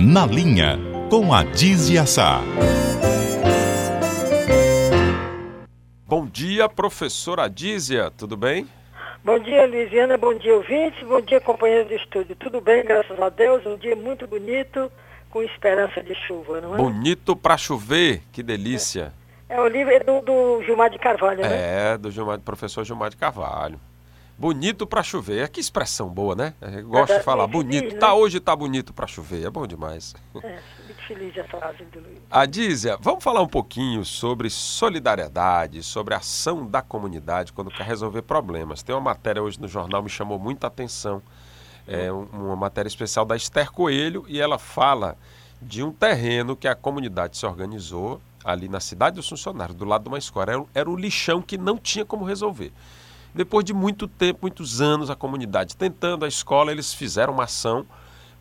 Na Linha, com a Dizia Sá. Bom dia, professora Dízia, tudo bem? Bom dia, Luiziana, bom dia, ouvintes, bom dia, companheiro de estúdio. Tudo bem, graças a Deus, um dia muito bonito, com esperança de chuva, não é? Bonito pra chover, que delícia. É, é o livro do, do, Gilmar de Carvalho, né? É, do, Gilmar, do professor Gilmar de Carvalho. Bonito para chover. É que expressão boa, né? Eu gosto é, de falar. Bonito. Feliz, tá, né? hoje tá bonito para chover. É bom demais. É, muito feliz essa frase do Luiz. Adízia, vamos falar um pouquinho sobre solidariedade, sobre a ação da comunidade quando quer resolver problemas. Tem uma matéria hoje no jornal me chamou muita atenção. É uma matéria especial da Esther Coelho e ela fala de um terreno que a comunidade se organizou ali na cidade dos funcionários, do lado de uma escola. Era, era um lixão que não tinha como resolver. Depois de muito tempo, muitos anos, a comunidade tentando, a escola, eles fizeram uma ação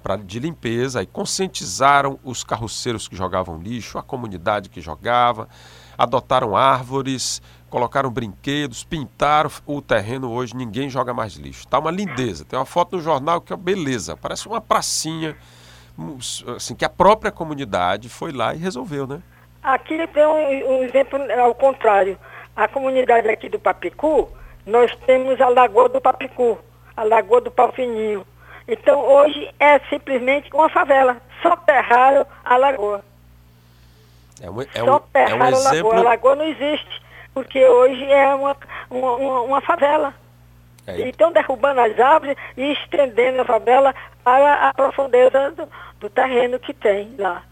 pra, de limpeza e conscientizaram os carroceiros que jogavam lixo, a comunidade que jogava, adotaram árvores, colocaram brinquedos, pintaram o terreno. Hoje ninguém joga mais lixo. Está uma lindeza. Tem uma foto no jornal que é beleza, parece uma pracinha assim, que a própria comunidade foi lá e resolveu, né? Aqui tem um, um exemplo ao contrário. A comunidade aqui do Papicu, nós temos a Lagoa do Papicu, a Lagoa do Palfininho. Então hoje é simplesmente uma favela. Só terraram a lagoa. É um, é Só terraram é um exemplo... a lagoa. A lagoa não existe, porque hoje é uma, uma, uma, uma favela. É. Então derrubando as árvores e estendendo a favela para a profundeza do, do terreno que tem lá.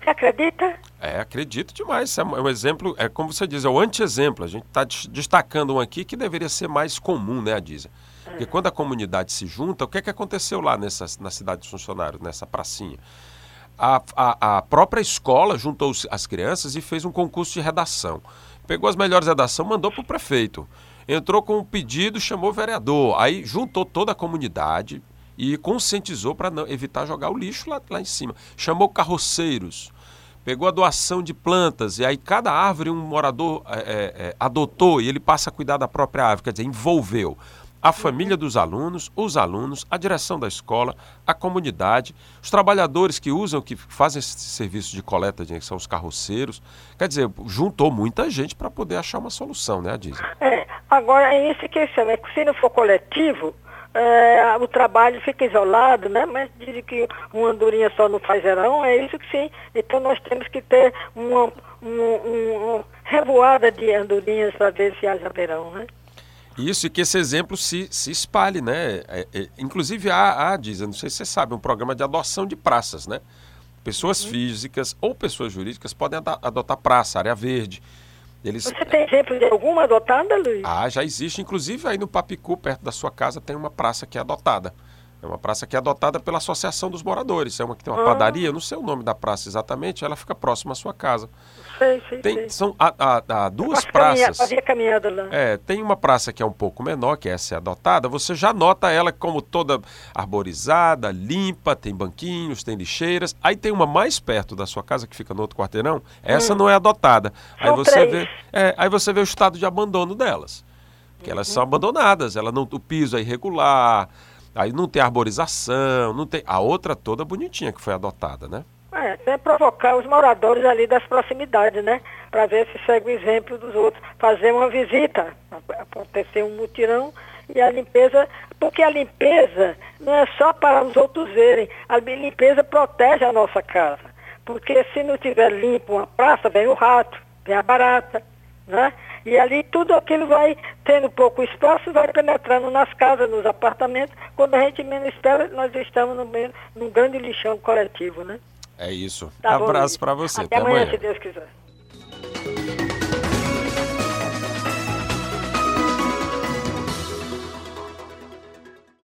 Você acredita? É, acredito demais. É um exemplo, é como você diz, é o anti-exemplo. A gente está destacando um aqui que deveria ser mais comum, né, Adisa? Porque quando a comunidade se junta, o que, é que aconteceu lá nessa, na cidade dos funcionários, nessa pracinha? A, a, a própria escola juntou as crianças e fez um concurso de redação. Pegou as melhores redações, mandou para o prefeito. Entrou com um pedido, chamou o vereador. Aí juntou toda a comunidade e conscientizou para evitar jogar o lixo lá, lá em cima. Chamou carroceiros pegou a doação de plantas e aí cada árvore um morador é, é, é adotou e ele passa a cuidar da própria árvore, quer dizer, envolveu a família dos alunos, os alunos, a direção da escola, a comunidade, os trabalhadores que usam, que fazem esse serviço de coleta, que são os carroceiros. Quer dizer, juntou muita gente para poder achar uma solução, né, Adisa? É, agora, é esse questão, é que se não for coletivo, é, o trabalho fica isolado, né? Mas dizem que uma andorinha só não faz verão, é isso que sim. Então nós temos que ter uma, uma, uma revoada de andorinhas para ver se haja verão, né? Isso, e que esse exemplo se, se espalhe, né? É, é, inclusive há, há, diz, não sei se você sabe, um programa de adoção de praças, né? Pessoas uhum. físicas ou pessoas jurídicas podem adotar praça, área verde. Eles... Você tem exemplo de alguma adotada, Luiz? Ah, já existe. Inclusive aí no Papicu, perto da sua casa, tem uma praça que é adotada. É uma praça que é adotada pela Associação dos Moradores. É uma que tem uma ah. padaria, não sei o nome da praça exatamente, ela fica próxima à sua casa. Sei, sei, tem, sei. São a, a, a duas praças. Havia caminhado lá. É, tem uma praça que é um pouco menor, que essa é adotada. Você já nota ela como toda arborizada, limpa, tem banquinhos, tem lixeiras. Aí tem uma mais perto da sua casa, que fica no outro quarteirão. Essa hum. não é adotada. Aí você, três. vê, é, aí você vê o estado de abandono delas. Que elas são abandonadas, ela não, o piso é irregular, Aí não tem arborização, não tem. A outra toda bonitinha que foi adotada, né? É, tem provocar os moradores ali das proximidades, né? Para ver se segue o exemplo dos outros. Fazer uma visita, acontecer um mutirão e a limpeza, porque a limpeza não é só para os outros verem, a limpeza protege a nossa casa. Porque se não tiver limpo uma praça, vem o rato, vem a barata, né? E ali tudo aquilo vai tendo pouco espaço, vai penetrando nas casas, nos apartamentos. Quando a gente menos espera, nós estamos no meio, num grande lixão coletivo, né? É isso. Tá Abraço para você. Até, Até amanhã, amanhã, se Deus quiser.